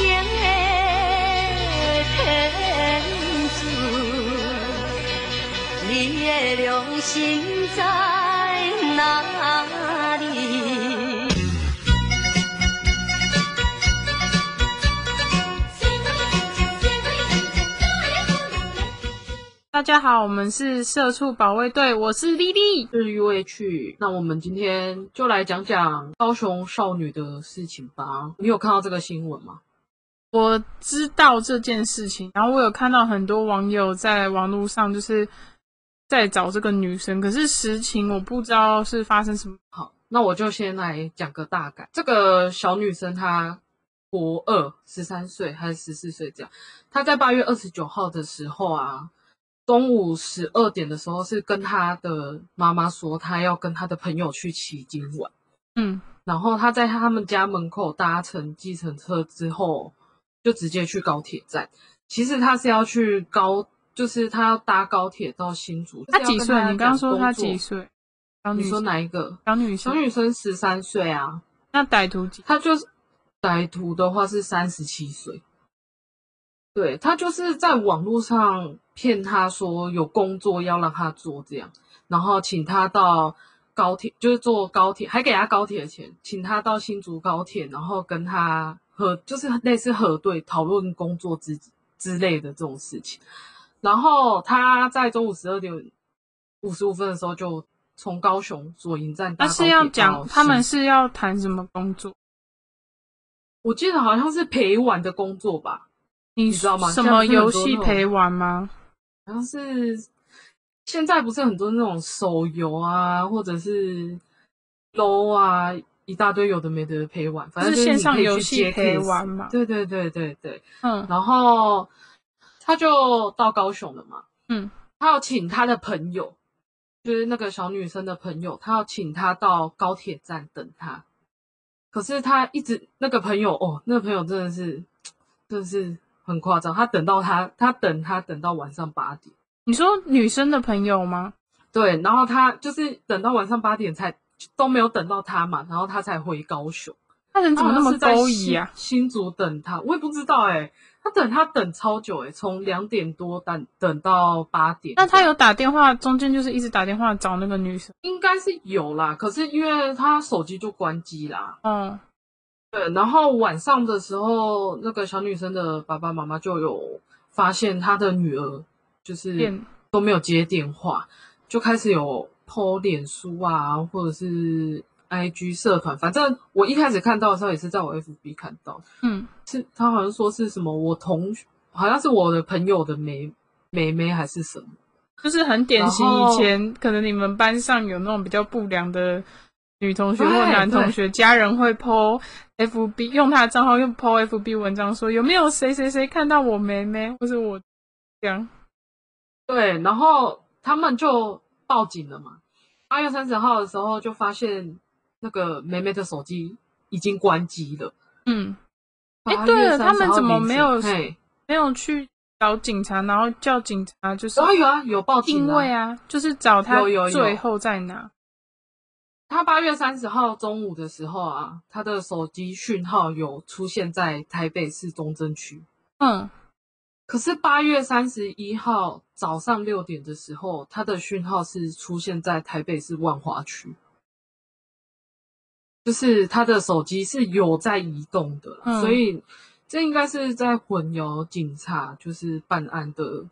情的天主，你的良心在哪里？大家好，我们是社畜保卫队，我是丽丽。日欲未去，那我们今天就来讲讲高雄少女的事情吧。你有看到这个新闻吗？我知道这件事情，然后我有看到很多网友在网络上就是在找这个女生，可是实情我不知道是发生什么。好，那我就先来讲个大概。这个小女生她国二，十三岁还是十四岁这样。她在八月二十九号的时候啊。中午十二点的时候，是跟她的妈妈说，她要跟她的朋友去旗津玩。嗯，然后她在他们家门口搭乘计程车之后，就直接去高铁站。其实他是要去高，就是他要搭高铁到新竹。他几岁？你刚刚说他几岁？你说哪一个？小女生。小女生十三岁啊。那歹徒几？他就是歹徒的话是三十七岁。对他就是在网络上骗他说有工作要让他做这样，然后请他到高铁，就是坐高铁，还给他高铁的钱，请他到新竹高铁，然后跟他核，就是类似核对讨论工作之之类的这种事情。然后他在中午十二点五十五分的时候就从高雄左营站搭高铁是要讲他们是要谈什么工作？我记得好像是陪玩的工作吧。你知道吗？什么游戏陪玩吗？好像是现在不是很多那种手游啊，或者是 LO 啊，一大堆有的没的陪玩，反正是线上游戏陪玩嘛。对对对对对，嗯。然后他就到高雄了嘛，嗯。他要请他的朋友，就是那个小女生的朋友，他要请他到高铁站等他。可是他一直那个朋友哦，那个朋友真的是，真的是。很夸张，他等到他，他等他等到晚上八点。你说女生的朋友吗？对，然后他就是等到晚上八点才都没有等到他嘛，然后他才回高雄。他人怎么那么勾引啊？新竹等他，我也不知道哎。他等他等超久哎，从两点多等等到八点。那他有打电话，中间就是一直打电话找那个女生，应该是有啦。可是因为他手机就关机啦。嗯。对，然后晚上的时候，那个小女生的爸爸妈妈就有发现她的女儿就是都没有接电话，就开始有 po 脸书啊，或者是 IG 社团，反正我一开始看到的时候也是在我 FB 看到，嗯，是他好像说是什么我同学，好像是我的朋友的妹妹妹还是什么，就是很典型，以前可能你们班上有那种比较不良的。女同学或男同学家人会 po FB，用他的账号用 po FB 文章说有没有谁谁谁看到我妹妹或是我这样，对，然后他们就报警了嘛。八月三十号的时候就发现那个梅梅的手机已经关机了。嗯，哎，对了，他们怎么没有没有去找警察，然后叫警察就是有啊有啊有报警位啊，就是找他最后在哪。他八月三十号中午的时候啊，他的手机讯号有出现在台北市中正区。嗯，可是八月三十一号早上六点的时候，他的讯号是出现在台北市万华区，就是他的手机是有在移动的，所以这应该是在混淆警察就是办案的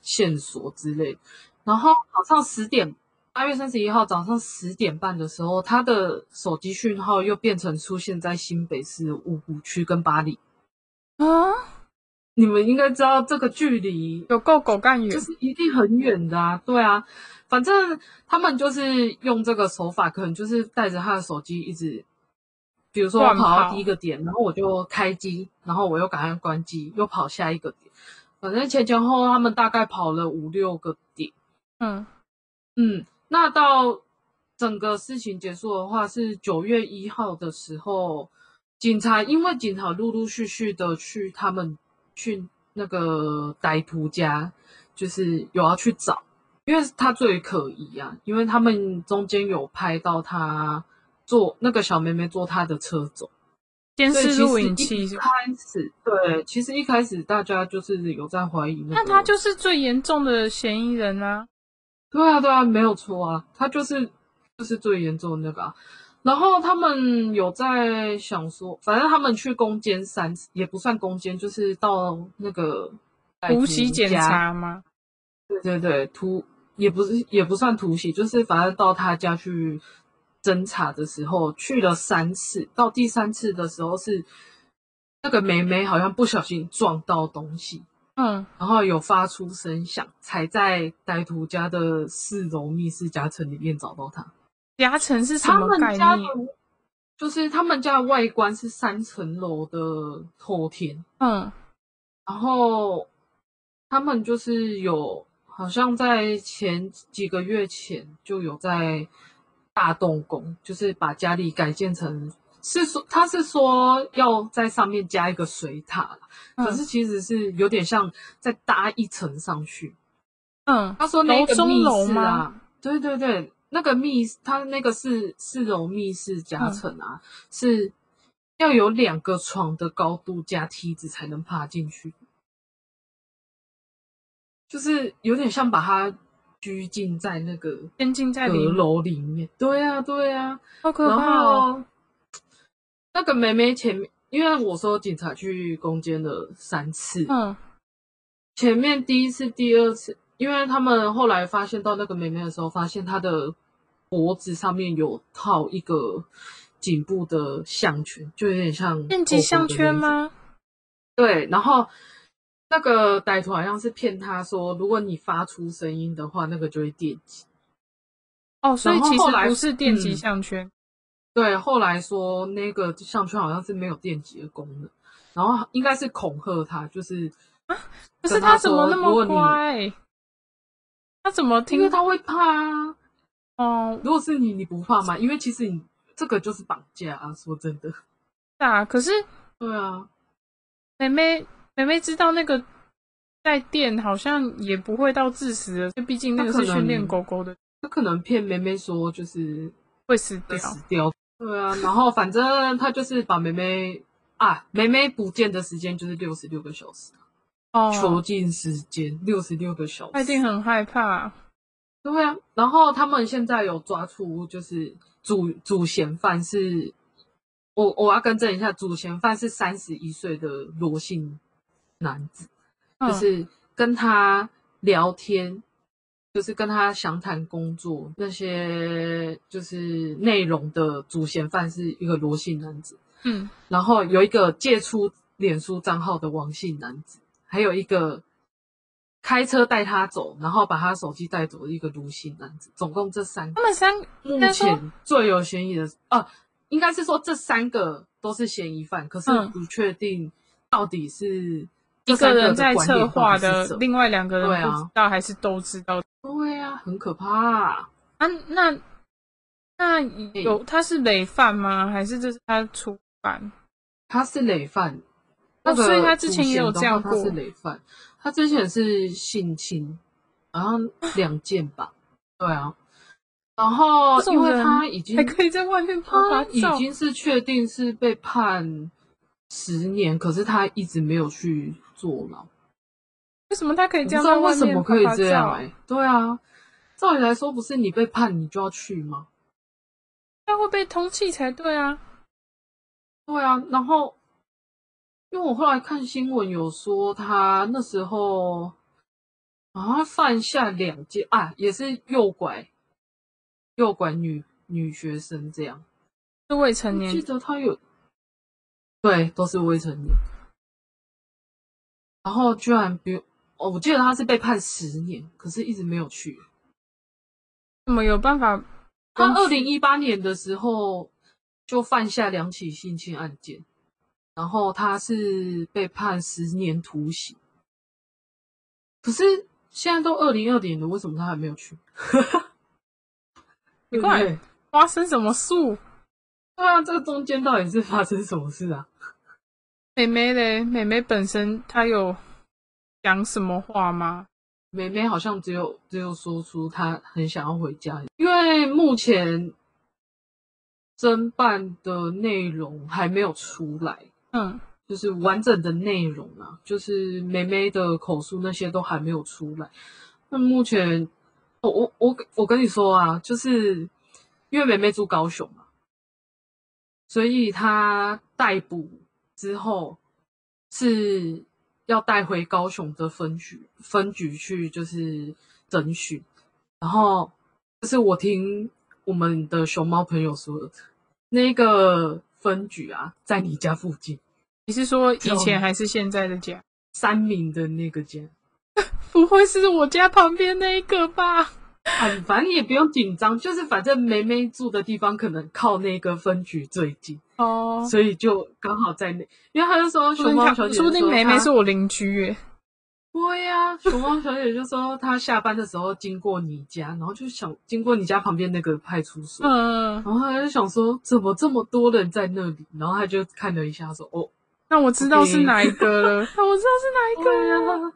线索之类。然后早上十点。八月三十一号早上十点半的时候，他的手机讯号又变成出现在新北市五湖区跟巴黎。啊，你们应该知道这个距离有够狗干远，就是一定很远的啊。对啊，反正他们就是用这个手法，可能就是带着他的手机一直，比如说我跑到第一个点，然后我就开机，然后我又赶快关机，又跑下一个点。反正前前后后他们大概跑了五六个点。嗯嗯。那到整个事情结束的话，是九月一号的时候，警察因为警察陆陆续续的去他们去那个歹徒家，就是有要去找，因为他最可疑啊，因为他们中间有拍到他坐那个小妹妹坐他的车走，监视录影器。开始对，其实一开始大家就是有在怀疑那个，那他就是最严重的嫌疑人啊！对啊对啊，没有错啊，他就是就是最严重的那个、啊。然后他们有在想说，反正他们去攻坚三次，也不算攻坚，就是到那个突袭检家查吗？对对对，突也不是也不算突袭，就是反正到他家去侦查的时候，去了三次，到第三次的时候是那个梅梅好像不小心撞到东西，嗯，然后有发出声响，才在歹徒家的四楼密室夹层里面找到他。夹层是什他么概们家的念？就是他们家的外观是三层楼的透天，嗯然后他们就是有，好像在前几个月前就有在大动工，就是把家里改建成，是说他是说要在上面加一个水塔啦可是嗯其实是有点像再搭一层上去。嗯，他说那个密室啊，对对对，那个密他那个是四楼密室夹层啊，是要有两个床的高度加梯子才能爬进去，就是有点像把它拘禁在那个监禁在阁楼里面。对啊，对啊，好可然怕哦！后那个妹妹前面，因为我说警察去攻坚了三次，嗯。前面第一次、第二次，因为他们后来发现到那个妹妹的时候，发现她的脖子上面有套一个颈部的项圈，就有点像电击项圈？吗？对，然后那个歹徒好像是骗他说，如果你发出声音的话，那个就会电击。哦，所以其实不是电击嗯项圈，对，后来说那个项圈好像是没有电击的功能，然后应该是恐吓他，就是啊可是跟他怎么那么乖？他怎么听因听为他会怕啊。哦？如果是你，你不怕吗？因为其实你这个就是绑架啊，说真的。是啊，可是对啊，妹妹妹妹知道那个带电好像也不会到致死的，毕竟那个是训练狗狗的，他可能骗妹妹说就是会死掉会。死掉。对啊，然后反正他就是把妹妹啊，妹妹不见的时间就是六十六个小时，囚哦，禁时间六十六个小时。他一定很害怕。对啊，然后他们现在有抓出，就是主主嫌犯是，我我要更正一下，主嫌犯是三十一岁的罗姓男子，嗯就是跟他聊天，就是跟他详谈工作那些就是内容的主嫌犯是一个罗姓男子，嗯，然后有一个借出脸书账号的王姓男子，还有一个开车带他走，然后把他手机带走的一个卢姓男子，总共这三个他。们三目前最有嫌疑的是，呃，应该是说这三个都是嫌疑犯，可是嗯不确定到底是一个人在策划的，另外两个人不知道还是都知道对啊，很可怕、啊？那那有他是累犯吗？还是这是他初犯？他是累犯，哦那个所以他之前也有这样过他是累犯，他之前是性侵，好像两件吧，对啊。然后因为他已经还可以在外面拍他，已经是确定是被判十年，可是他一直没有去坐牢。为什么他可以这样为什么可以这样哎、对啊，照理来说不是你被判你就要去吗？他会被通缉才对啊。对啊，然后因为我后来看新闻有说他那时候啊犯下两件啊，也是诱拐诱拐女女学生这样。是未成年我记，得他有，对，都是未成年。然后居然比哦，我记得他是被判十年，可是一直没有去。怎么有办法？他二零一八年的时候就犯下两起性侵案件，然后他是被判十年徒刑。可是现在都二零二年了，为什么他还没有去？你怪对不对发生什么事？对啊，这个中间到底是发生什么事啊？妹妹嘞，妹妹本身她有讲什么话吗？妹妹好像只有只有说出她很想要回家，因为目前侦办的内容还没有出来，嗯，就是完整的内容啊，就是梅梅的口述那些都还没有出来。那目前，我我我我跟你说啊，就是因为梅梅住高雄嘛，所以她逮捕之后是要带回高雄的分局分局去，就是侦讯。然后，就是我听我们的熊猫朋友说的，那个分局啊，在你家附近，你是说以前还是现在的家？三明的那个家。不会是我家旁边那一个吧？啊，反正你也不用紧张，就是反正梅梅住的地方可能靠那个分局最近，哦，所以就刚好在那。因为他就说熊猫小姐，说不定梅梅是我邻居耶。对呀，熊猫小姐就说她下班的时候经过你家，然后就想经过你家旁边那个派出所，嗯，然后他就想说怎么这么多人在那里，然后他就看了一下说哦，那我知道是哪一个了，那我知道是哪一个了。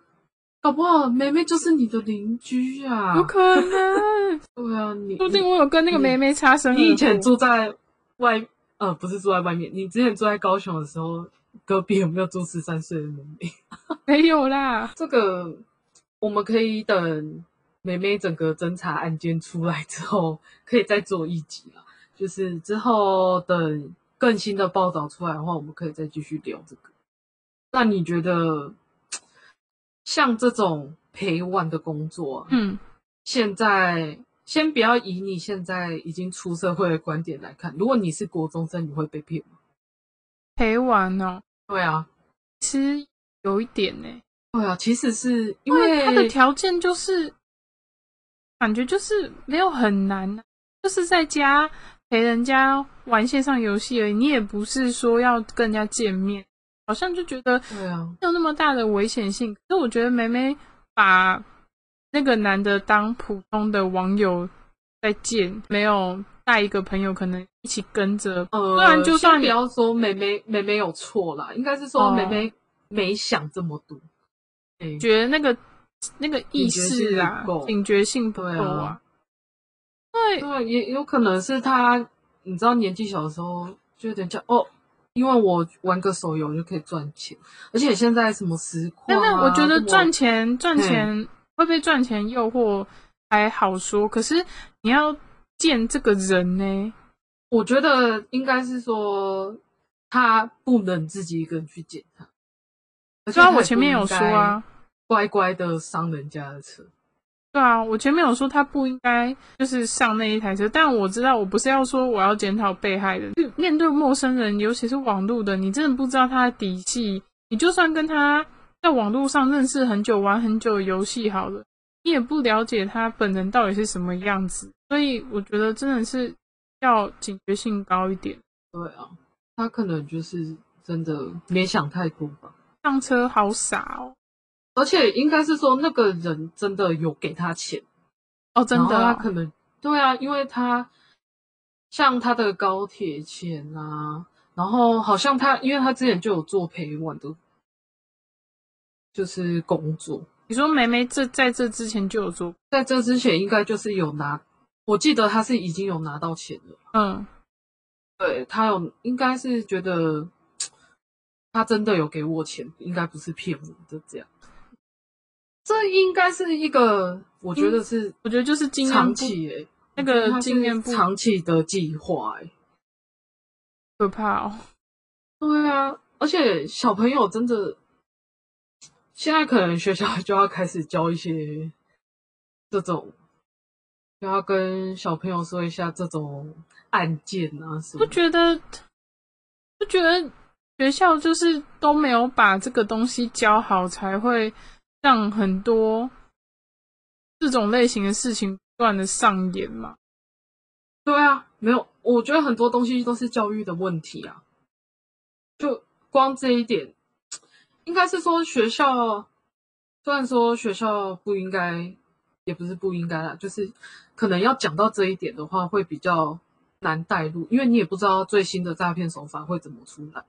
搞不好梅梅就是你的邻居啊？有可能。对啊，你说不定我有跟那个梅梅擦身。你以前住在外，呃，不是住在外面，你之前住在高雄的时候，隔壁有没有住十三岁的梅梅？没有啦。这个我们可以等梅梅整个侦查案件出来之后，可以再做一集了。就是之后等更新的报道出来的话，我们可以再继续聊这个。那你觉得？像这种陪玩的工作，嗯，现在先不要以你现在已经出社会的观点来看，如果你是国中生，你会被骗吗？陪玩哦，对啊，其实有一点呢。对啊，其实是因为他的条件就是感觉就是没有很难，就是在家陪人家玩线上游戏而已，你也不是说要跟人家见面。好像就觉得对啊，没有那么大的危险性。可是我觉得梅梅把那个男的当普通的网友在见，没有带一个朋友，可能一起跟着。呃，不然就算不要说梅梅梅梅有错啦，应该是说梅梅没想这么多，觉得那个那个意识啊，警觉性不够啊。对对，也有可能是他，你知道年纪小的时候就有点叫哦。因为我玩个手游就可以赚钱，而且现在什么实况啊，但我觉得赚钱赚钱会被赚钱诱惑还好说，可是你要见这个人呢，我觉得应该是说他不能自己一个人去见他。虽然我前面有说啊，乖乖的上人家的车。对啊，我前面有说他不应该就是上那一台车，但我知道我不是要说我要检讨被害人，就面对陌生人，尤其是网络的，你真的不知道他的底细。你就算跟他在网络上认识很久，玩很久游戏好了，你也不了解他本人到底是什么样子。所以我觉得真的是要警觉性高一点。对啊，他可能就是真的没想太多吧。上车好傻哦。而且应该是说，那个人真的有给他钱哦，真的，他可能对啊，因为他像他的高铁钱啊，然后好像他，因为他之前就有做陪玩的，就是工作。你说梅梅这在这之前就有做，在这之前应该就是有拿，我记得他是已经有拿到钱了。嗯，对他有，应该是觉得 他真的有给我钱，应该不是骗我的这样。这应该是一个，我觉得是，我觉得就是经验长期诶，那个经验长期的计划诶，可怕哦。对啊，而且小朋友真的，现在可能学校就要开始教一些这种，就要跟小朋友说一下这种案件啊什么。不觉得？不觉得学校就是都没有把这个东西教好，才会。让很多这种类型的事情不断的上演嘛？对啊，没有，我觉得很多东西都是教育的问题啊。就光这一点，应该是说学校，虽然说学校不应该，也不是不应该啦，就是可能要讲到这一点的话，会比较难带入，因为你也不知道最新的诈骗手法会怎么出来。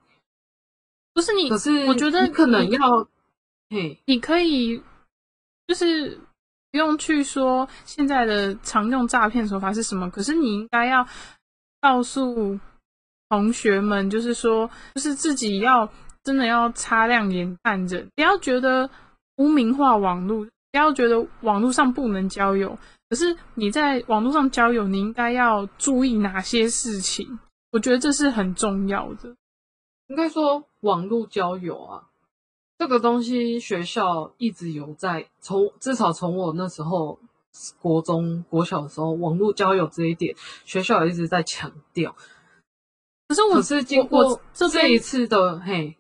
不是你，可是我觉得可能要。你可以就是不用去说现在的常用诈骗手法是什么，可是你应该要告诉同学们，就是说，就是自己要真的要擦亮眼看着，不要觉得污名化网络，不要觉得网络上不能交友。可是你在网络上交友，你应该要注意哪些事情？我觉得这是很重要的。应该说，网络交友啊，这个东西学校一直有在从至少从我那时候国中国小的时候，网络交友这一点，学校一直在强调。可是我可是经过这这一次的嘿，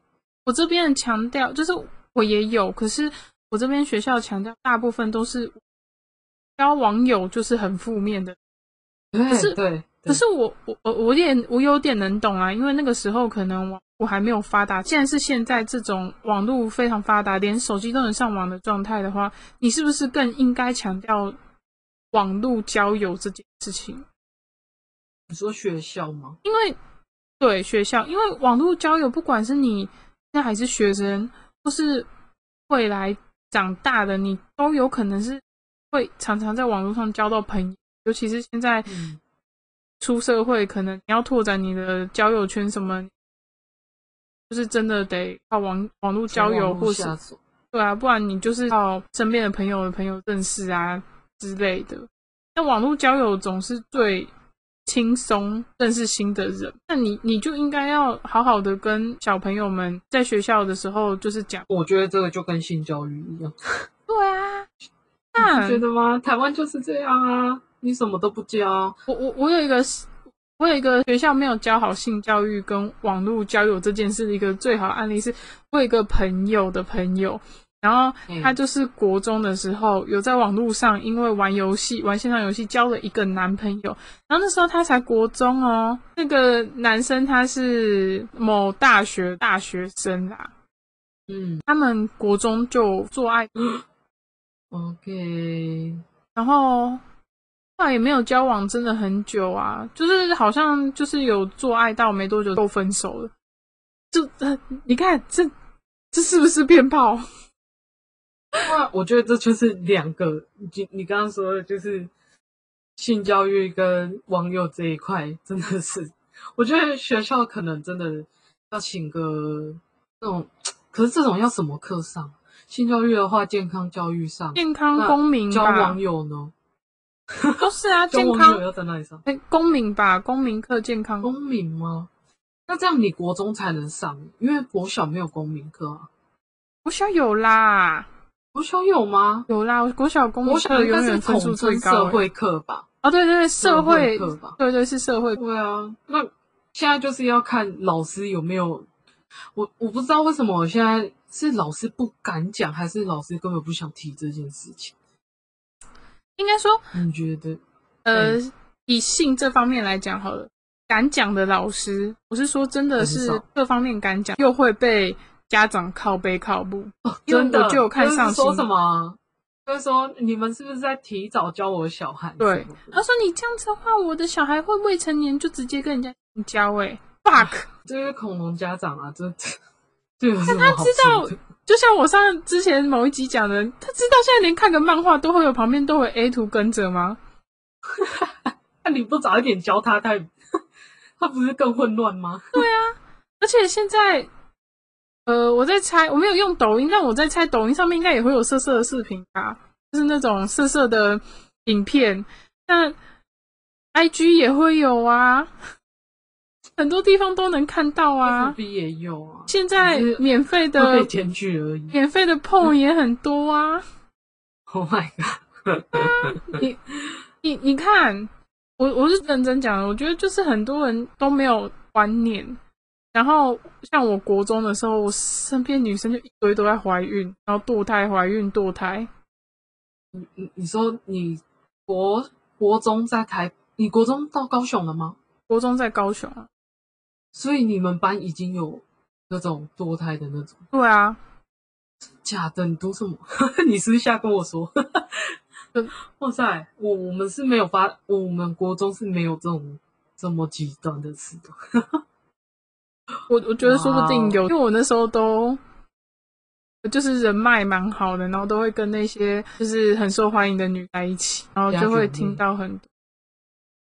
我这边强调，就是我也有，可是我这边学校强调，大部分都是交网友就是很负面的。对是对，可是我我我我有点我有点能懂啊，因为那个时候可能网我还没有发达，既然是现在这种网络非常发达，连手机都能上网的状态的话，你是不是更应该强调网络交友这件事情？你说学校吗？因为对学校，因为网络交友，不管是你现在还是学生，或是未来长大的，你都有可能是会常常在网络上交到朋友，尤其是现在嗯，出社会，可能你要拓展你的交友圈什么，就是真的得靠网网络交友，或是对啊，不然你就是靠身边的朋友的朋友认识啊之类的。那网络交友总是最轻松认识新的人，那你你就应该要好好的跟小朋友们在学校的时候就是讲，我觉得这个就跟性教育一样，对啊，你那你觉得吗？台湾就是这样啊，你什么都不教，我我我有一个我有一个学校没有教好性教育跟网络交友这件事的一个最好案例是，我有一个朋友的朋友，然后他就是国中的时候有在网络上因为玩游戏玩线上游戏交了一个男朋友，然后那时候他才国中哦，那个男生他是某大学大学生啦，嗯。他们国中就做爱，，OK，然后也没有交往，真的很久啊，就是好像就是有做爱到没多久就分手了。就呃，你看这这是不是鞭炮？那我觉得这就是两个，你你刚刚说的就是性教育跟网友这一块，真的是，我觉得学校可能真的要请个那种，可是这种要什么课上？性教育的话，健康教育上，健康公民吧教网，友呢？都是啊，健康要在哪里上？哎公民吧，公民课健康。公民吗？那这样你国中才能上，因为国小没有公民课啊。国小有啦，国小有吗？有啦，国小公民课永应该分数最称高、欸。社会课吧？啊，对对对，社会社会课吧对对是社会对啊，那现在就是要看老师有没有，我我不知道为什么我现在是老师不敢讲，还是老师根本不想提这件事情？应该说你觉得？呃，以性这方面来讲好了，敢讲的老师，我是说真的是各方面敢讲，又会被家长靠背靠步。因为真的我就有看上说什么？就是说你们是不是在提早教我小孩？对，他说你这样子的话，我的小孩会未成年就直接跟人家性交、欸，哎，fuck！这 些恐龙家长啊，这这有什么好知道？就像我上之前某一集讲的，他知道现在连看个漫画都会有旁边都会 A 图跟着吗？那你不早一点教他，他他不是更混乱吗？对啊而且现在，呃，我在猜，我没有用抖音，但我在猜抖音上面应该也会有色色的视频吧，就是那种色色的影片。那 IG 也会有啊，很多地方都能看到啊。也有啊，现在免费会的被检举而已。免费的碰也很多啊。Oh my god！你你你看，我我是认真讲的，我觉得就是很多人都没有观念。然后像我国中的时候，我身边女生就一堆都在怀孕，然后堕胎、怀孕、堕胎。你你你说你国国中在台，你国中到高雄了吗？国中在高雄啊，所以你们班已经有那种堕胎的那种对啊，假的？你读什么？你私下跟我说嗯。哇塞，我我们是没有发，我们国中是没有这种这么极端的事的。我我觉得说不定有，因为我那时候都就是人脉蛮好的，然后都会跟那些就是很受欢迎的女在一起，然后就会听到很多。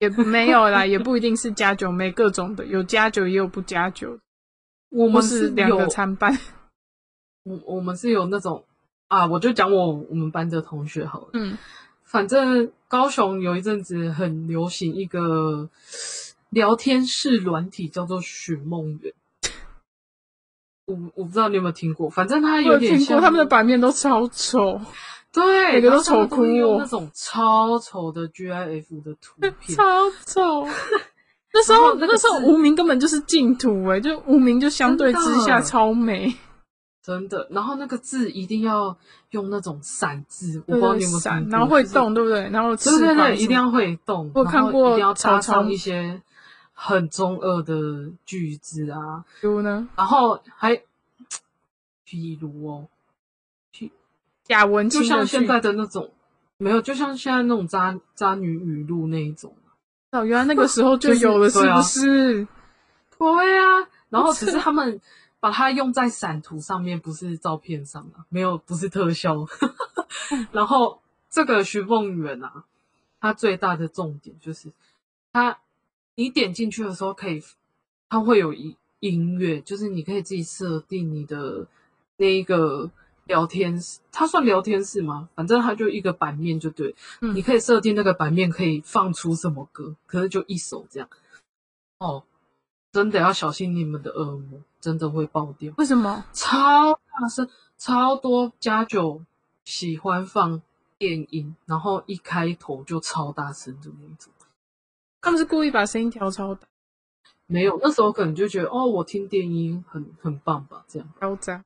也没有啦，也不一定是加酒妹，各种的有加酒也有不加酒，我们是两个参半。我我们是有那种啊，我就讲我我们班的同学好了。嗯，反正高雄有一阵子很流行一个聊天室软体，叫做寻梦园。我我不知道你有没有听过，反正它有听点像过他们的版面都超丑，对，每个都丑哭哦那种超丑的 GIF 的图片，超丑。那时候那那时候无名根本就是净土哎、就无名就相对之下超美，真的。然后那个字一定要用那种闪字，我不对知道你有没有闪，听过然后会动，对不对？然后翅对对对，一定要会动。我看过一定要搭曹操上一些很中二的句子啊，比如呢，然后还，比如哦，贾文就像现在的那种，没有，就像现在那种渣渣女语录那一种。哦，原来那个时候就 就是有了，是不是？对啊，然后只是他们把它用在散图上面，不是照片上啊，没有，不是特效。然后这个徐凤远啊，他最大的重点就是他，你点进去的时候可以，它会有音音乐，就是你可以自己设定你的那一个聊天室，它算聊天室吗？反正它就一个版面就对，嗯你可以设定那个版面可以放出什么歌，可是就一首这样。哦，真的要小心你们的耳膜，真的会爆掉。为什么？超大声，超多家酒喜欢放电音，然后一开头就超大声的那种。他们是故意把声音调超大，没有，那时候可能就觉得哦，我听电音很很棒吧，这样。嚣张。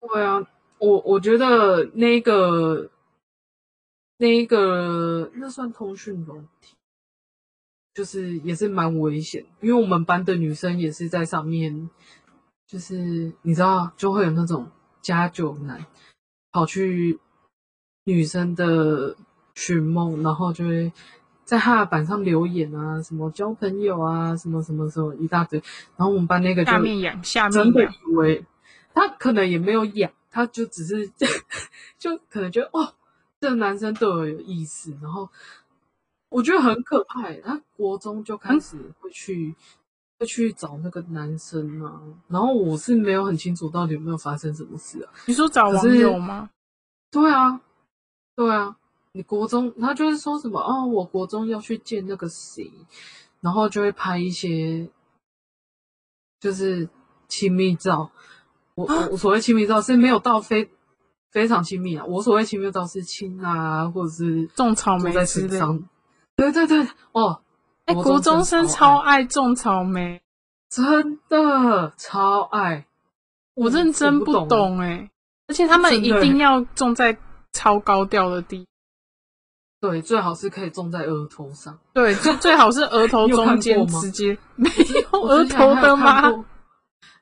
对啊，我我觉得那个那个那算通讯软体，就是也是蛮危险，因为我们班的女生也是在上面，就是你知道，就会有那种家酒男跑去女生的寻梦，然后就会在他的板上留言啊，什么交朋友啊，什么什么什么一大堆，然后我们班那个就下面痒，下面真的，以为他可能也没有痒，他就只是 就可能觉得哦，这个男生对我有意思，然后我觉得很可怕欸。他国中就开始会去、会去找那个男生啊，然后我是没有很清楚到底有没有发生什么事啊。你说找网友吗？对啊，对啊，你国中他就是说什么哦，我国中要去见那个谁，然后就会拍一些就是亲密照。我我我所谓亲密照是没有到非非常亲密啊，我所谓亲密照是亲啊，或者是种草莓坐在之类身上。对对对，哦，哎，国中生超超爱种草莓，真的超爱，我认真不懂懂哎，而且他们一定要种在超高调的地，对，最好是可以种在额头上。对，最最好是额头 中间直接没有我额头的吗？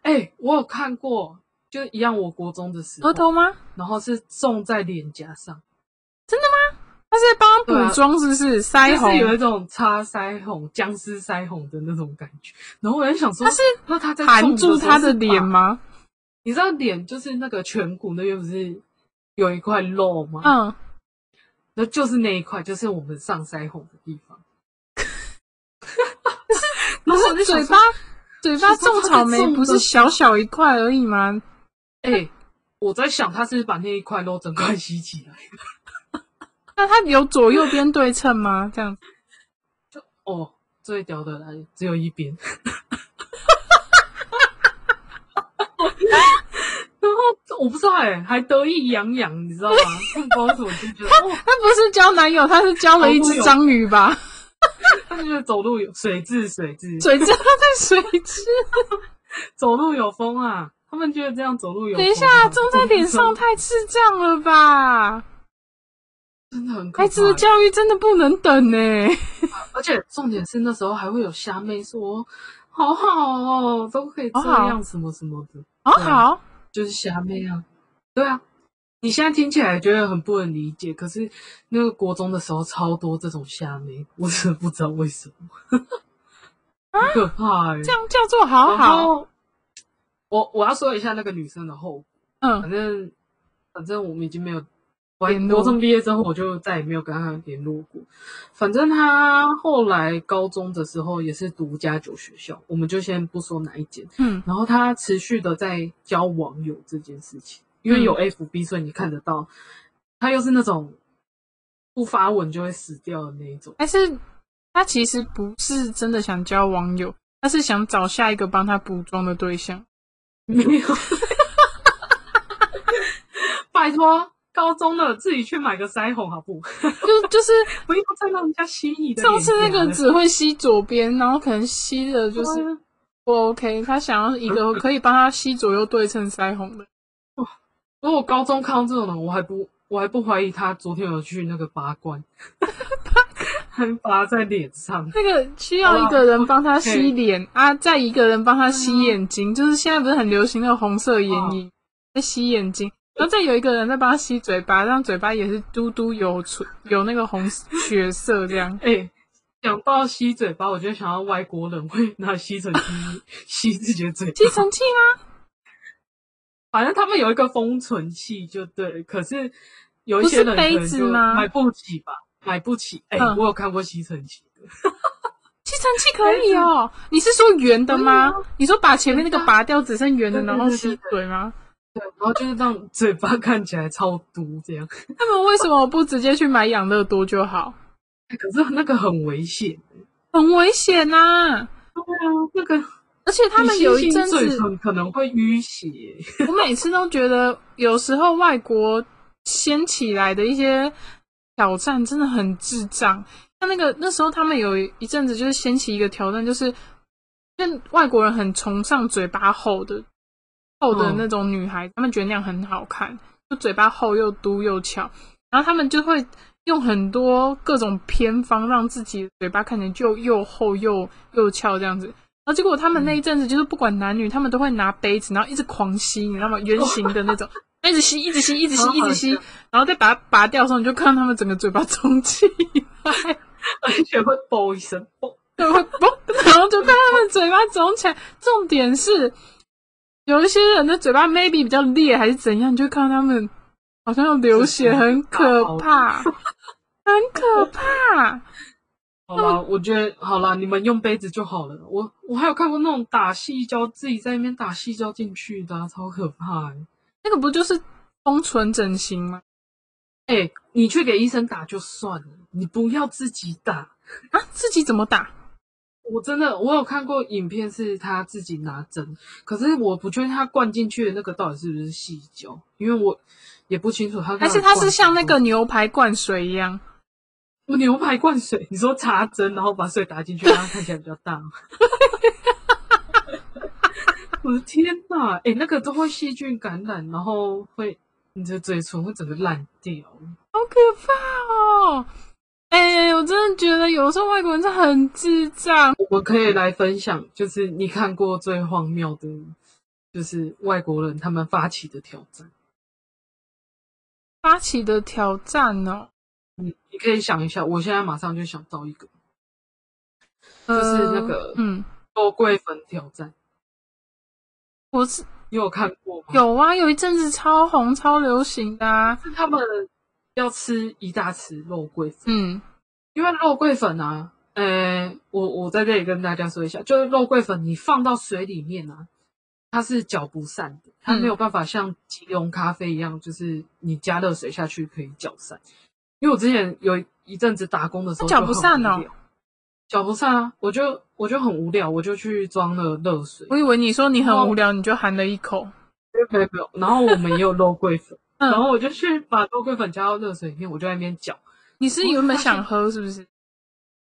哎、我有看过，就一样，我国中的时候，额头吗？然后是种在脸颊上，他是在帮他是帮补妆，是不是？腮就是有一红，种擦腮红、僵尸腮红的那种感觉。然后我就想说，他是那他在含住他的？脸吗？你知道脸就是那个颧骨那边不是有一块肉吗？嗯，那就是那一块，就是我们上腮红的地方。然后嘴巴嘴巴种草莓不是小小一块而已吗？哎、我在想他是是把那一块肉整块吸起来。那它有左右边对称吗？这样子哦，最屌的来只有一边。然后我不知道哎、还得意洋洋，你知道吗？不知道为什么就觉得 哦，他不是交男友，他是交了一只章鱼吧？他就觉得走路有水质，水质，水质他在水质。走路有风啊。他们觉得这样走路有。等一下，种在脸上太智障了吧？真的很可怕。孩子的教育真的不能等呢、而且重点是那时候还会有虾妹说，好好哦，都可以这样什么什么的。好好，就是虾妹啊，对啊，你现在听起来觉得很不能理解，可是那个国中的时候超多这种虾妹，我真的不知道为什么，很可怕哎、这样叫做好好。后我我要说一下那个女生的后果，嗯反嗯，正反正我们已经没有我联络国中毕业之后，我就再也没有跟她联络过。反正她后来高中的时候也是读家酒学校，我们就先不说哪一间。嗯，然后她持续的在交网友这件事情，因为有 FB，、所以你看得到。她又是那种不发文就会死掉的那一种。但是她其实不是真的想交网友，他是想找下一个帮他补妆的对象。没有，拜托，高中的自己去买个腮红好不？就就是 不要再让人家吸你的上次那个只会吸左边，然后可能吸的就是不 OK，他想要一个 可以帮他吸左右对称腮红的。如果高中看到这种人，我还不我还不怀疑他昨天有去那个拔罐，还拔在脸上。那个需要一个人帮他吸脸啊，再一个人帮他吸眼睛，就是现在不是很流行那个红色眼影，在吸眼睛，然后再有一个人在帮他吸嘴巴，让嘴巴也是嘟嘟有唇有那个红血色这样。哎、讲到吸嘴巴，我就想到外国人会拿吸尘器吸自己的嘴巴。吸尘器吗？反正他们有一个封存器，就对。可是有一些人可能就子吗买不起吧，买不起。哎、嗯我有看过吸尘器的，吸尘器可以哦，你是说圆的吗？你说把前面那个拔掉，只剩圆的，然后吸嘴吗？对，然后就是让嘴巴看起来超毒这样。他们为什么不直接去买养乐多就好？可是那个很危险。很危险呐、对啊，那个而且他们有一阵子，唇可能会淤血。我每次都觉得，有时候外国掀起来的一些挑战真的很智障。像那个那时候，他们有一阵子就是掀起一个挑战，就是就外国人很崇尚嘴巴厚的厚的那种女孩，他们觉得那样很好看，就嘴巴厚又嘟又翘，然后他们就会用很多各种偏方让自己嘴巴看起来就又厚又又翘这样子。然后结果他们那一阵子就是不管男女，他们都会拿杯子，然后一直狂吸，你知道吗？圆形的那种，一直吸，一直吸，一直吸，一直吸，然后再把它拔掉的时候，你就看到他们整个嘴巴肿起来，而且会啵一声，啵。对，会嘣，然后就看他们嘴巴肿起来。重点是有一些人的嘴巴 maybe 比较裂还是怎样，你就看到他们好像要流血，很可怕，很可怕。好啦，我觉得好啦，你们用杯子就好了。我我还有看过那种打细胶，自己在那边打细胶进去的啊、超可怕、欸。那个不就是封存整形吗？哎、你去给医生打就算了，你不要自己打。啊，自己怎么打？我真的，我有看过影片，是他自己拿针，可是我不确定他灌进去的那个到底是不是细胶，因为我也不清楚他还是他是像那个牛排灌水一样？牛排灌水，你说插针然后把水打进去，让它看起来比较大吗？我的天呐，哎、那个都会细菌感染，然后会你的嘴唇会整个烂掉。好可怕哦！哎、我真的觉得有时候外国人是很智障。我们可以来分享，就是你看过最荒谬的，就是外国人他们发起的挑战。发起的挑战哦，你你可以想一下，我现在马上就想到一个呃就是那个嗯，肉桂粉挑战，我是你有看过吗？，有啊，有一阵子超红、超流行的啊。是他们要吃一大匙肉桂粉。嗯，因为肉桂粉啊，呃，我我在这里跟大家说一下，就是肉桂粉你放到水里面啊，它是搅不散的，它嗯没有办法像即溶咖啡一样，就是你加热水下去可以搅散。因为我之前有一阵子打工的时候它搅不散哦就很无聊，搅不散啊，我就我就很无聊，我就去装了热水，我以为你说你很无聊，你就含了一口。没有没有然后我们也有肉桂粉，嗯然后我就去把肉桂粉加到热水里面，我就在那边搅。你是原本想喝是不是？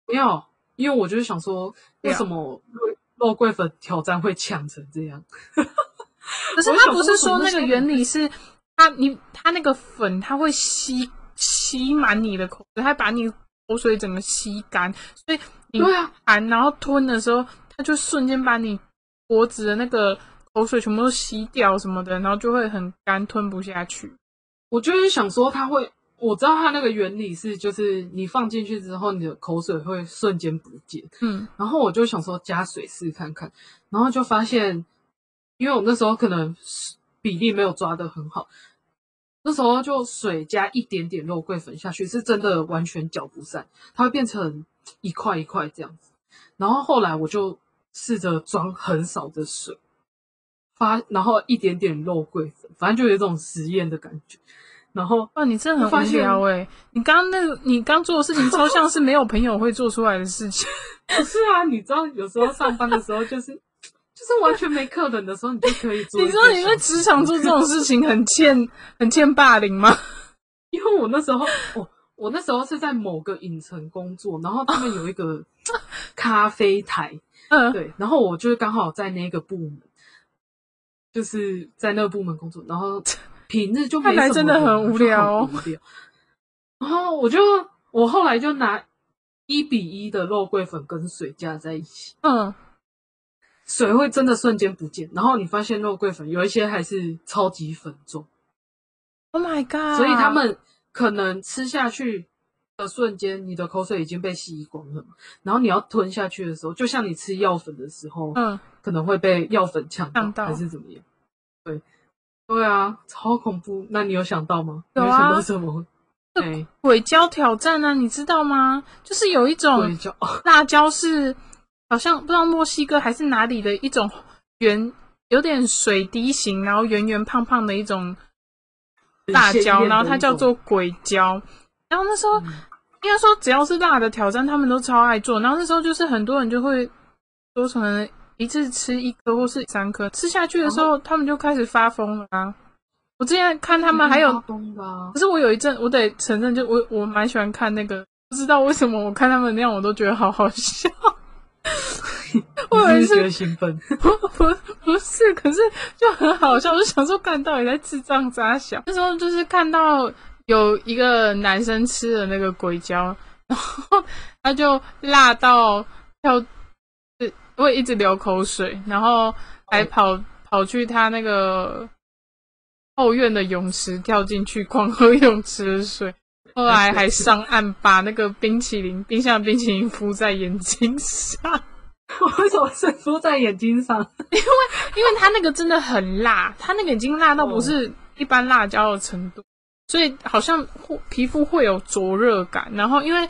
没有，因为我就是想说，为什么肉肉桂粉挑战会呛成这样？可是他不是说说那个原理是，它你它那个粉它会吸吸满你的口水，它把你口水整个吸干，所以你对啊，含然后吞的时候，它就瞬间把你脖子的那个口水全部都吸掉什么的，然后就会很干，吞不下去。我就是想说它会，我知道它那个原理是，就是你放进去之后，你的口水会瞬间不见。嗯然后我就想说加水试看看，然后就发现，因为我那时候可能比例没有抓得很好，那时候就水加一点点肉桂粉下去，是真的完全搅不散，它会变成一块一块这样子。然后后来我就试着装很少的水，发然后一点点肉桂粉，反正就有一种实验的感觉。然后哇，你真的很无聊哎！你刚刚那个，你刚做的事情超像是没有朋友会做出来的事情。不是啊，你知道有时候上班的时候就是就是完全没客人的时候，你就可以做 你知道你在小职场做这种事情很欠 很欠霸凌吗？因为我那时候，我我那时候是在某个影城工作，然后他们有一个 咖啡台，嗯，对，然后我就是刚好在那个部门，就是在那个部门工作，然后平日就没看来真的很人就无聊。哦无聊。然后我就我后来就拿一比一的肉桂粉跟水加在一起，嗯，水会真的瞬间不见，然后你发现肉桂粉有一些还是超级粉状。Oh my god！所以他们可能吃下去的瞬间，你的口水已经被吸光了嘛，然后你要吞下去的时候，就像你吃药粉的时候，嗯，可能会被药粉呛到，还是怎么样？对，对啊，超恐怖。那你有想到吗？有啊你有想到什么？对，鬼椒挑战啊，你知道吗？就是有一种辣椒是好像不知道墨西哥还是哪里的一种圆，有点水滴形，然后圆圆胖胖的一种辣椒，然后它叫做鬼椒。然后那时候嗯应该说只要是辣的挑战，他们都超爱做。然后那时候就是很多人就会说可能一次吃一颗或是三颗，吃下去的时候他们就开始发疯了啊！我之前看他们还有可是我有一阵，我得承认，就我我蛮喜欢看那个，不知道为什么我看他们那样，我都觉得好好笑。我以为是兴奋？不不不是，可是就很好笑，我就想说，看到底在智障咋想？那时候就是看到有一个男生吃了那个鬼椒，然后他就辣到跳，是会一直流口水，然后还跑、跑去他那个后院的泳池跳进去狂喝泳池的水。后来还上岸，把那个冰淇淋冰箱的冰淇淋敷在眼睛上。为什么是敷在眼睛上？因为因为它那个真的很辣，它那个已经辣到不是一般辣椒的程度，所以好像会皮肤会有灼热感。然后因为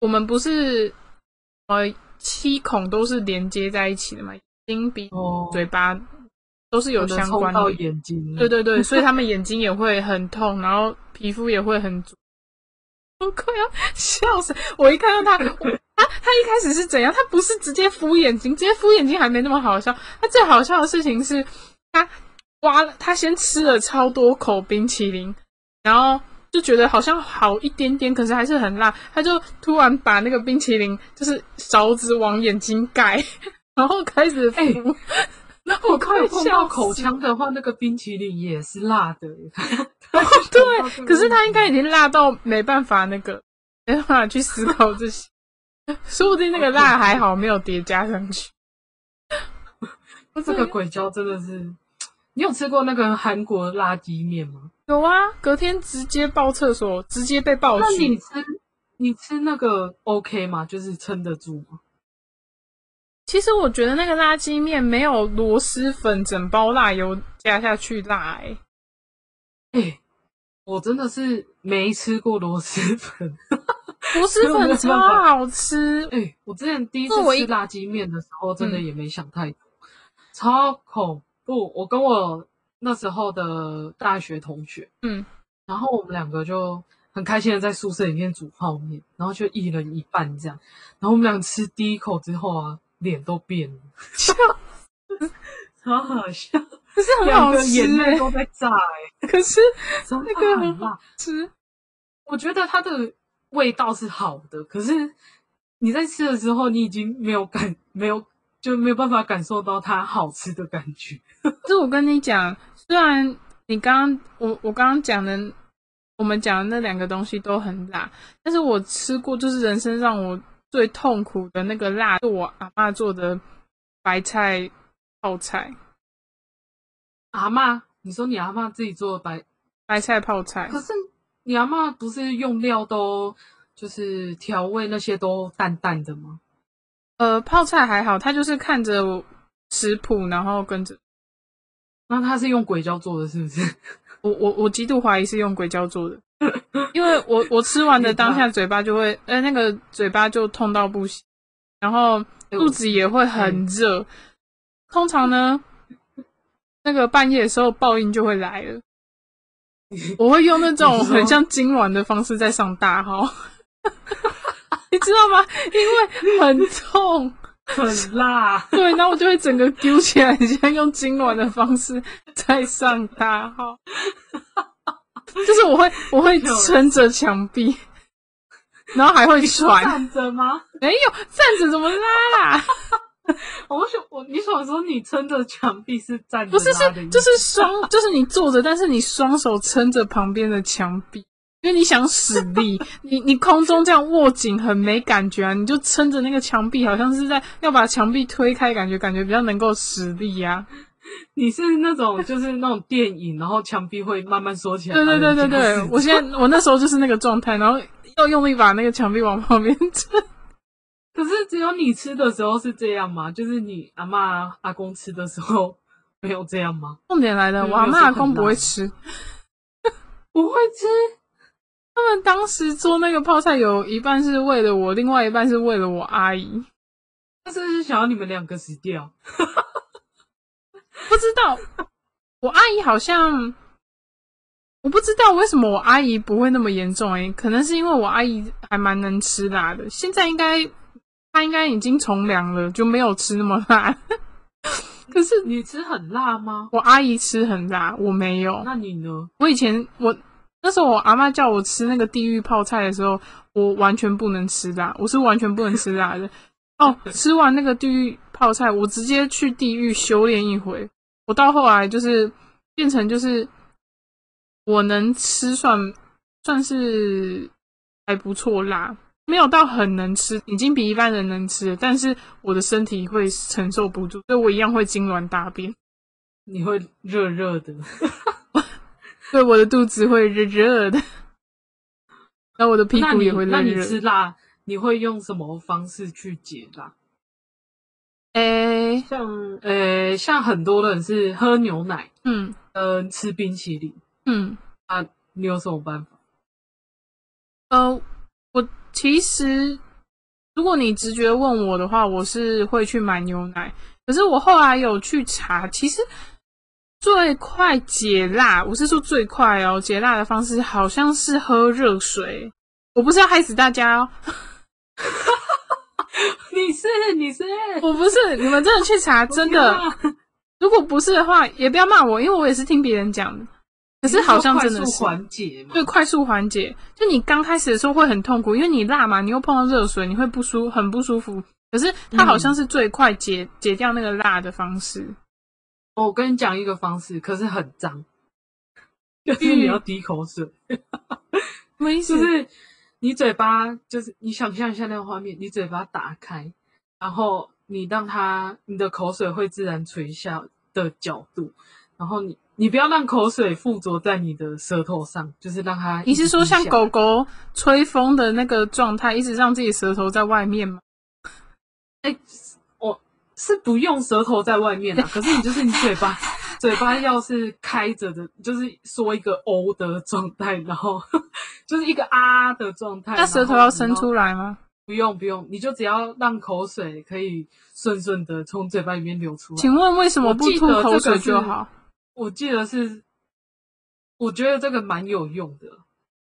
我们不是呃七孔都是连接在一起的嘛，眼睛、鼻、哦，嘴巴都是有相关的。眼睛。对对对，所以他们眼睛也会很痛，然后皮肤也会很肿。我快要笑死！我一看到他，我他他一开始是怎样？他不是直接敷眼睛，直接敷眼睛还没那么好笑。他最好笑的事情是，他挖了，他先吃了超多口冰淇淋，然后就觉得好像好一点点，可是还是很辣。他就突然把那个冰淇淋就是勺子往眼睛盖，然后开始敷。哎 然后我快快碰笑到口腔的话，那个冰淇淋也是辣的。对，可是他应该已经辣到没办法那个，没办法去思考这些，说不定那个辣还好没有叠加上去。那这个鬼椒真的是，你有吃过那个韩国辣鸡面吗？有啊，隔天直接爆厕所，直接被爆那你。吃你吃那个 OK 吗？就是撑得住吗？其实我觉得那个辣鸡面没有螺蛳粉整包辣油加下去辣、欸，哎、我真的是没吃过螺蛳粉。螺蛳粉超好吃。哎、我之前第一次吃辣鸡面的时候，真的嗯也没想太多，超恐怖。我跟我那时候的大学同学，嗯，然后我们两个就很开心的在宿舍里面煮泡面，然后就一人一半这样。然后我们俩吃第一口之后啊，脸都变了，超好笑，可是很好吃、眼泪欸，都在炸哎、可是那个很很辣。吃。我觉得它的味道是好的，可是你在吃的时候，你已经没有感，没有就没有办法感受到它好吃的感觉。就是我跟你讲，虽然你刚刚我我刚刚讲的，我们讲的那两个东西都很辣，但是我吃过就是人生让我最痛苦的那个辣，是我阿妈做的白菜泡菜，阿嬷，你说你阿嬷自己做的白，白菜泡菜可。是你阿嬷不是用料都就是调味那些都淡淡的吗？呃，泡菜还好，他就是看着食谱，然后跟着。那她是用鬼椒做的，是不是？我我我极度怀疑是用鬼椒做的，因为我我吃完的当下 嘴巴就会，呃，那个嘴巴就痛到不行，然后肚子也会很热。通常呢，那个半夜的时候报应就会来了。我会用那种很像痉挛的方式在上大号，你知道吗？因为很痛。很辣，对，然后我就会整个丢起来，像用痉挛的方式在上大号，就是我会我会撑着墙壁，然后还会喘。站着吗？没有站着怎么拉啦？我想我你想说你撑着墙壁是站着？不是是就是双就是你坐着，但是你双手撑着旁边的墙壁。因为你想使力，你你空中这样握紧很没感觉啊，你就撑着那个墙壁，好像是在要把墙壁推开，感觉感觉比较能够使力呀。你是那种就是那种电影，然后墙壁会慢慢缩起来。对对对对对，我现在我那时候就是那个状态，然后要用力把那个墙壁往旁边撑。可是只有你吃的时候是这样吗？就是你阿妈阿公吃的时候没有这样吗？重点来了，我阿妈阿公不会吃，不会吃。他们当时做那个泡菜，有一半是为了我，另外一半是为了我阿姨。他是不是想要你们两个死掉？不知道，我阿姨好像，我不知道为什么我阿姨不会那么严重诶，可能是因为我阿姨还蛮能吃辣的。现在应该她应该已经从良了，就没有吃那么辣。可是你吃很辣吗？我阿姨吃很辣，我没有。那你呢？我以前我。那时候我阿妈叫我吃那个地狱泡菜的时候，我完全不能吃辣，我是完全不能吃辣的。哦，吃完那个地狱泡菜，我直接去地狱修炼一回。我到后来就是变成就是我能吃算算是还不错辣，没有到很能吃，已经比一般人能吃，但是我的身体会承受不住，所以我一样会痉挛大便。你会热热的。对，我的肚子会热热的，那我的屁股也会热热。那你吃辣，你会用什么方式去解辣？诶，像诶，像很多人是喝牛奶，嗯，呃，吃冰淇淋，嗯，啊，你有什么办法？呃，我其实，如果你直觉问我的话，我是会去买牛奶。可是我后来有去查，其实。最快解辣，我是说最快哦，解辣的方式好像是喝热水。我不是要害死大家哦，你是你是，我不是，你们真的去查，真的。如果不是的话，也不要骂我，因为我也是听别人讲的。可是好像真的是缓解，对，快速缓解。就你刚开始的时候会很痛苦，因为你辣嘛，你又碰到热水，你会不舒很不舒服。可是它好像是最快解解掉那个辣的方式。我跟你讲一个方式，可是很脏，就是你要滴口水。什么意思，就是你嘴巴，就是你想象一下那个画面，你嘴巴打开，然后你让它，你的口水会自然垂下的角度，然后你你不要让口水附着在你的舌头上，就是让它。你是说像狗狗吹风的那个状态，一直让自己舌头在外面吗？哎。是不用舌头在外面的，可是你就是你嘴巴，嘴巴要是开着的，就是说一个 O 的状态，然后 就是一个啊的状态。那舌头要伸出来吗？不用不用，你就只要让口水可以顺顺的从嘴巴里面流出来。请问为什么不吐口水就好？我记得是，我觉得这个蛮有用的。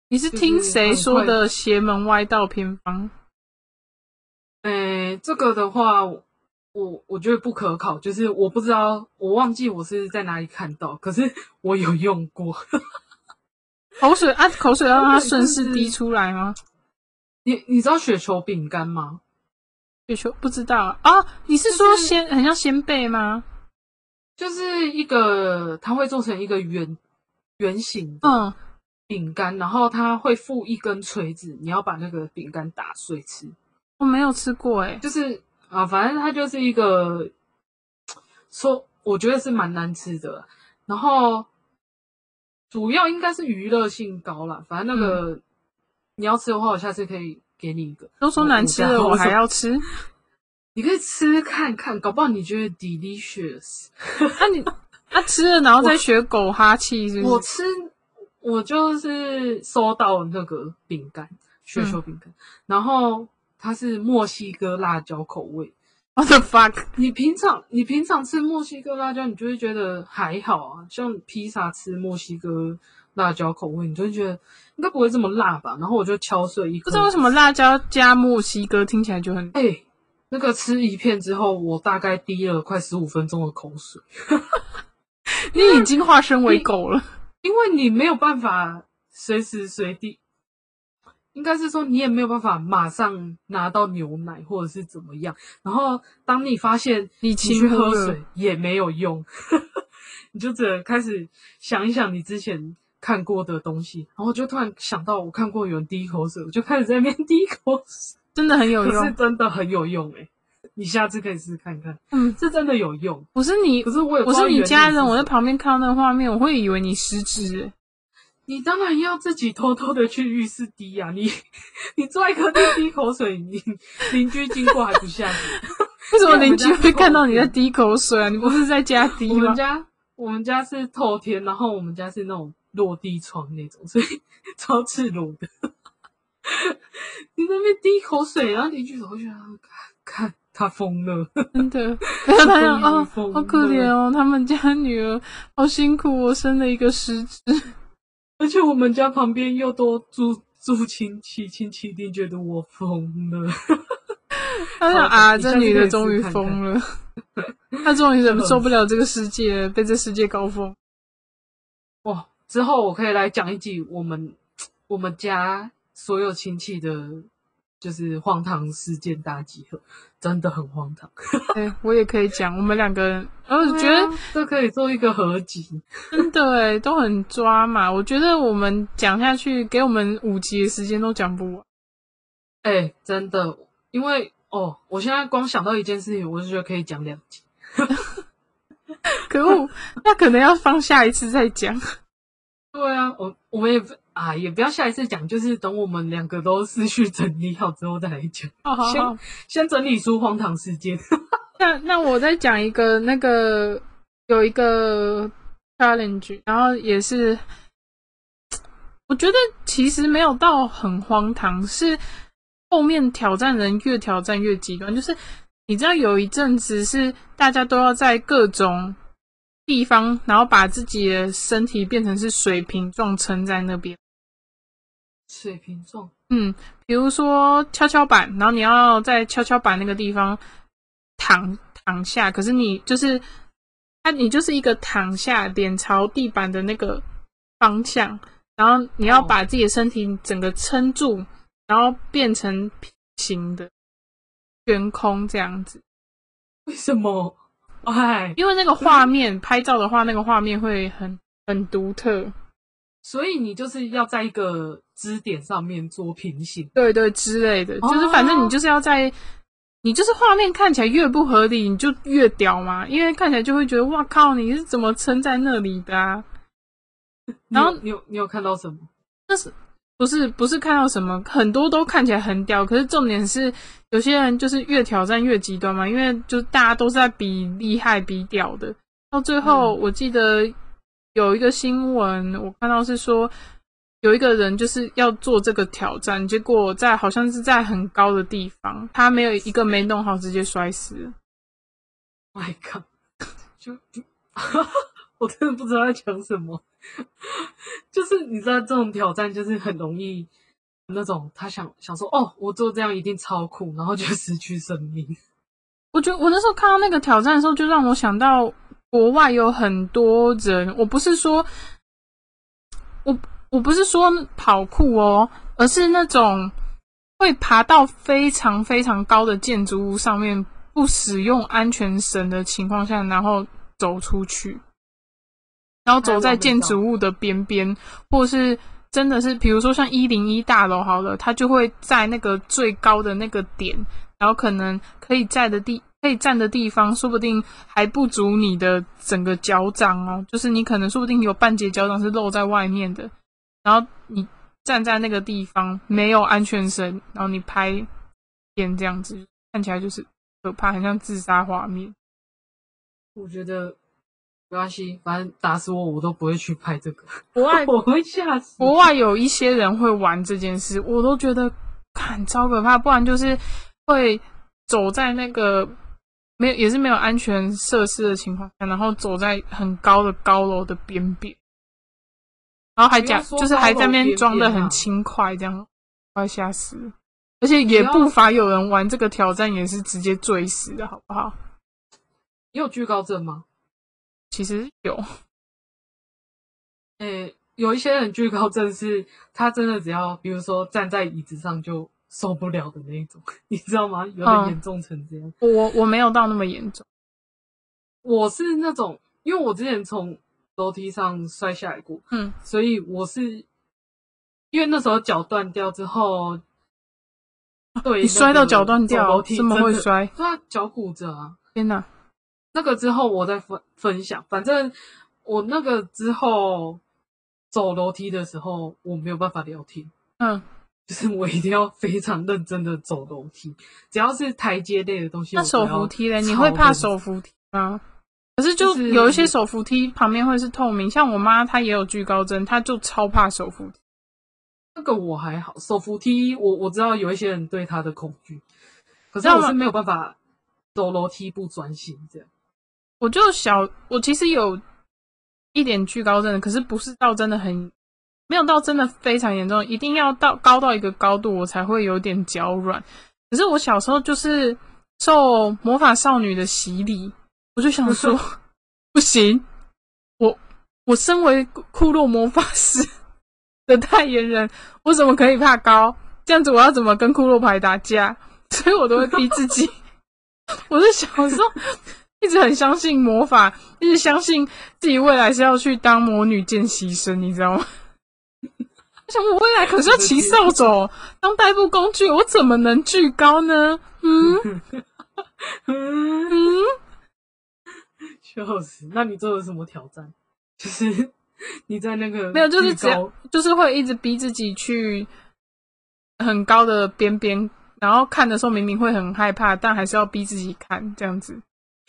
你是听谁说的邪门歪道偏方？诶，这个的话。我我觉得不可考，就是我不知道，我忘记我是在哪里看到，可是 我有用过口水啊，口水要让它 顺势滴出来吗？你你知道雪球饼干吗？雪球不知道啊？你是说鲜很像鲜贝吗？就是一个，它会做成一个圆圆形的饼干，然后它会附一根锤子，你要把那个饼干打碎吃。我没有吃过哎，就是。啊，反正它就是一个，说我觉得是蛮难吃的，然后主要应该是娱乐性高啦。反正那个你要吃的话，我下次可以给你一个。都说难吃的，我还要吃，你可以吃看看，搞不好你觉得 delicious。那你他吃了然后再学狗哈气，是不是？我吃，我就是收到那个饼干，雪球饼干，然后它是墨西哥辣椒口味。What the fuck？你平常你平常吃墨西哥辣椒，你就会觉得还好啊，像披萨吃墨西哥辣椒口味，你就会觉得应该不会这么辣吧？然后我就敲碎一颗，不知道为什么辣椒加墨西哥听起来就很……哎、那个吃一片之后，我大概滴了快十五分钟的口水，你已经化身为狗了。因为你没有办法随时随地，应该是说你也没有办法马上拿到牛奶或者是怎么样。然后当你发现你你去喝水也没有用，你就只能开始想一想你之前看过的东西，然后就突然想到我看过有人滴口水，我就开始在那边 滴口水。真的很有用是。真的很有用诶、你下次可以试试看看，嗯，是真的有用。不是你可，是我我是你家人，我在旁边看到那个画面，我会以为你失职欸。你当然要自己偷偷的去浴室滴呀、你 你坐在客厅滴口水，你邻居经过还不吓你？为什么邻居会看到你在滴口水啊？你不是在家滴吗？我们家我们家是透天，然后我们家是那种落地窗那种，所以 超赤裸的。你在那边滴口水，然后邻居走过去，看看他疯了。真的，然 后他想哦，终于疯好可怜哦，他们家女儿好辛苦我，生了一个失智。而且我们家旁边又多住住亲戚，亲戚一定觉得我疯了。他想啊，这女的终于疯了，她终于忍受不了这个世界，被这世界搞疯。哇！之后我可以来讲一集我们 我们家所有亲戚的，就是荒唐事件大集合，真的很荒唐。哎，我也可以讲，我们两个人，然后我觉得对啊这可以做一个合集。真的哎，都很抓嘛。我觉得我们讲下去，给我们五集的时间都讲不完。哎、真的，因为哦，我现在光想到一件事情，我就觉得可以讲两集。可恶，那可能要放下一次再讲。对啊，我我们也不啊，也不要下一次讲，就是等我们两个都思绪整理好之后再来讲。好好好先，先整理出荒唐事件。那那我再讲一个，那个有一个 challenge，然后也是，我觉得其实没有到很荒唐，是后面挑战人越挑战越极端。就是你知道有一阵子是大家都要在各种地方，然后把自己的身体变成是水平状撑在那边。水瓶状，嗯，比如说跷跷板，然后你要在跷跷板那个地方躺躺下，可是你就是它，你就是一个躺下，脸朝地板的那个方向，然后你要哦把自己的身体整个撑住，然后变成平行的悬空这样子，为什么？哎，因为那个画面拍照的话，那个画面会很很独特，所以你就是要在一个支点上面做平行。对对之类的，就是哦反正你就是要在，你就是画面看起来越不合理，你就越屌嘛，因为看起来就会觉得哇靠，你是怎么撑在那里的啊？然后你有你有看到什么？不是不是看到什么，很多都看起来很屌，可是重点是有些人就是越挑战越极端嘛，因为就大家都是在比厉害比屌的，到最后嗯我记得有一个新闻，我看到是说有一个人就是要做这个挑战，结果在好像是在很高的地方，他没有一个没弄好，直接摔死了。My God！就就 我真的不知道在讲什么。就是你知道这种挑战，就是很容易那种他想想说哦，我做这样一定超酷，然后就 失去生命。我觉得我那时候看到那个挑战的时候，就让我想到国外有很多人，我不是说，我我不是说跑酷哦，而是那种会爬到非常非常高的建筑物上面，不使用安全绳的情况下，然后走出去，然后走在建筑物的边边，或是真的是，比如说像一零一大楼好了，它就会在那个最高的那个点，然后可能可以在的地可以站的地方，说不定还不足你的整个脚掌哦，就是你可能说不定有半截脚掌是露在外面的，然后你站在那个地方没有安全绳，然后你拍片这样子，看起来就是可怕，很像自杀画面。我觉得没关系，反正打死我我都不会去拍这个，国外我会吓死。国外有一些人会玩这件事，我都觉得很超可怕。不然就是会走在那个没有也是没有安全设施的情况下，然后走在很高的高楼的边边，然后还讲就是还在那边装的很轻快，这样快吓死了。而且也不乏有人玩这个挑战，也是直接坠死的，好不好？你有惧高症吗？其实有，诶、有一些人惧高症是他真的只要比如说站在椅子上就受不了的那一种，你知道吗？有嗯点严重成这样。我我没有到那么严重。我是那种，因为我之前从楼梯上摔下来过，嗯，所以我是因为那时候脚断掉之后，对，你摔到脚断掉楼梯这么会摔？对啊，脚骨折啊。天哪！那个之后我再分分享，反正我那个之后走楼梯的时候，我没有办法聊天，嗯，就是我一定要非常认真的走楼梯，只要是台阶类的东西，那手扶梯嘞？你会怕手扶梯吗？可是就就是有一些手扶梯旁边会是透明，像我妈她也有惧高症，她就超怕手扶梯。那个我还好，手扶梯我我知道有一些人对它的恐惧，可是我是没有办法走楼梯不专心这样。我就小，我其实有一点惧高症的，可是不是到真的很，没有到真的非常严重，一定要到高到一个高度我才会有点脚软。可是我小时候就是受魔法少女的洗礼，我就想说 不行，我我身为库洛魔法师的代言人，我怎么可以怕高？这样子我要怎么跟库洛牌打架？所以我都会逼自己。我是小时候 一直很相信魔法，一直相信自己未来是要去当魔女见习生，你知道吗？我想我未来可是要骑扫帚当代步工具，我怎么能惧高呢？嗯 嗯，笑死！那你做了什么挑战？就是你在那个没有，就是巨只要就是会一直逼自己去很高的边边，然后看的时候明明会很害怕，但还是要逼自己看这样子。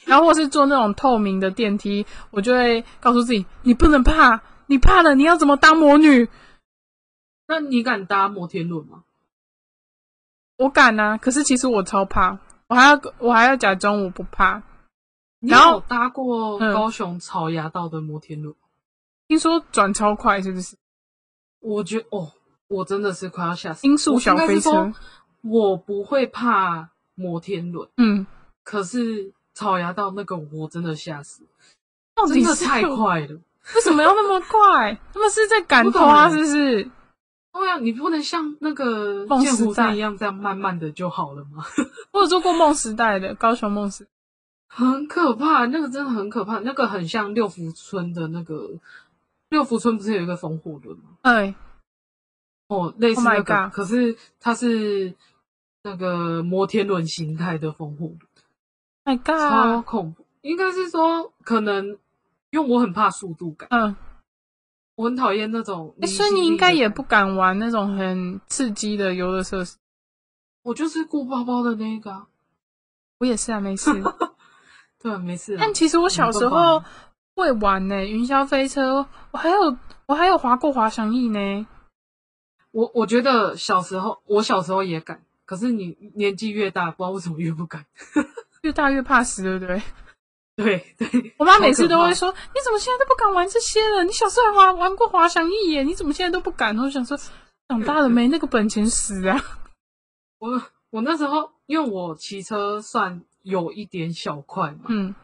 然后或是坐那种透明的电梯，我就会告诉自己：你不能怕，你怕了，你要怎么当魔女？那你敢搭摩天轮吗？我敢啊，可是其实我超怕，我还要我还要假装我不怕。你然后有搭过嗯高雄草衙道的摩天轮？听说转超快，是不是？我觉哦，我真的是快要吓死。音速小飞车我不会怕摩天轮，嗯，可是草芽到那个我真的吓死，到底是真的太快了。为什么要那么快？他们是在赶不懂拖，欸是不是？对啊，你不能像那个梦剑湖时代山一样这样慢慢的就好了吗？我有做过梦时代的高雄梦时，很可怕，那个真的很可怕，那个很像六福村的那个六福村不是有一个风火轮吗？哎，哦，类似 Oh 那个可是它是那个摩天轮形态的风火轮，My 超恐怖。应该是说，可能因为我很怕速度感，嗯，我很讨厌那种离欸所以。你应该也不敢玩那种很刺激的游乐设施。我就是顾包包的那个、啊，我也是啊，没事。对啊，没事、啊。但其实我小时候会玩呢、云霄飞车，我还有我还有滑过滑翔翼呢。我我觉得小时候，我小时候也敢，可是你年纪越大，不知道为什么越不敢。越大越怕死，对不对？对对，我妈每次都会说：“你怎么现在都不敢玩这些了？你小时候还玩玩过滑翔翼耶，你怎么现在都不敢？”我想说，长大了没那个本钱死啊。我我那时候因为我骑车算有一点小快嘛，嗯，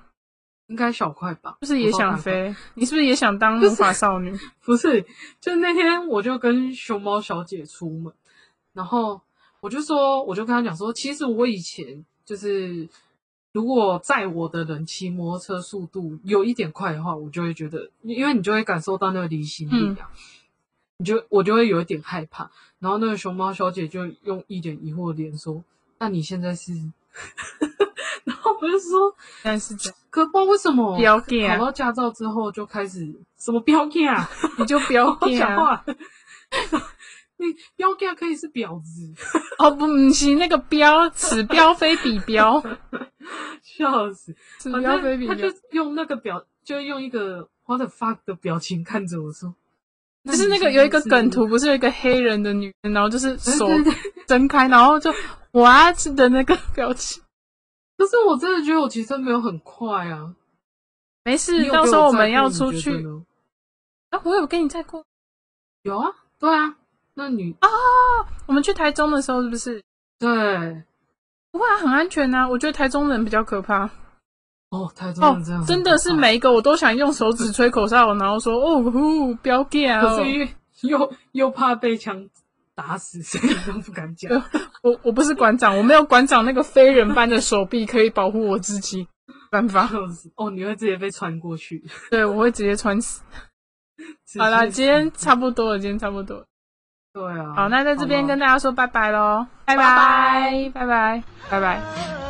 应该小快吧？就是也想。飞，你是不是也想当魔法少女？不是，就那天我就跟熊猫小姐出门，然后我就说，我就跟她讲说，其实我以前就是，如果载我的人骑摩托车速度有一点快的话，我就会觉得，因为你就会感受到那个离心力啊，你就我就会有一点害怕。然后那个熊猫小姐就用一脸疑惑的脸说：“那你现在是？” 然后我就说但是这，：“可不知道为什么，不要 gay 啊，考到驾照之后就开始什么标 gay 啊。”你就不要好 gay 啊。讲话。你标价可以是婊子，哦不，不是那个标，此标非彼标，笑死！此反标非彼标他就。用那个表，就用一个 what the fuck 的表情看着我说，就是那个有一个梗图，不是有一个黑人的女人，然后就是 手睁开，然后就 what 的那个表情。可是我真的觉得我骑车没有很快啊。没事，到时候我们要出去。啊，我有跟你载过。有啊，对啊，那你我们去台中的时候是不是？对不会啊，很安全啊。我觉得台中人比较可怕。哦，台中哦人这样、，真的是。每一个我都想用手指吹口哨，然后说哦呼，不要干哦。可是因为又又怕被枪打死，所以都不敢讲。我我不是馆长，我没有馆长那个非人般的手臂可以保护我自己，办法，哦，你会直接被穿过去。对我会直接穿死。好啦，今天差不多了，今天差不多了。对啊。好，那在这边跟大家说拜拜喽，拜拜拜，拜拜，拜拜。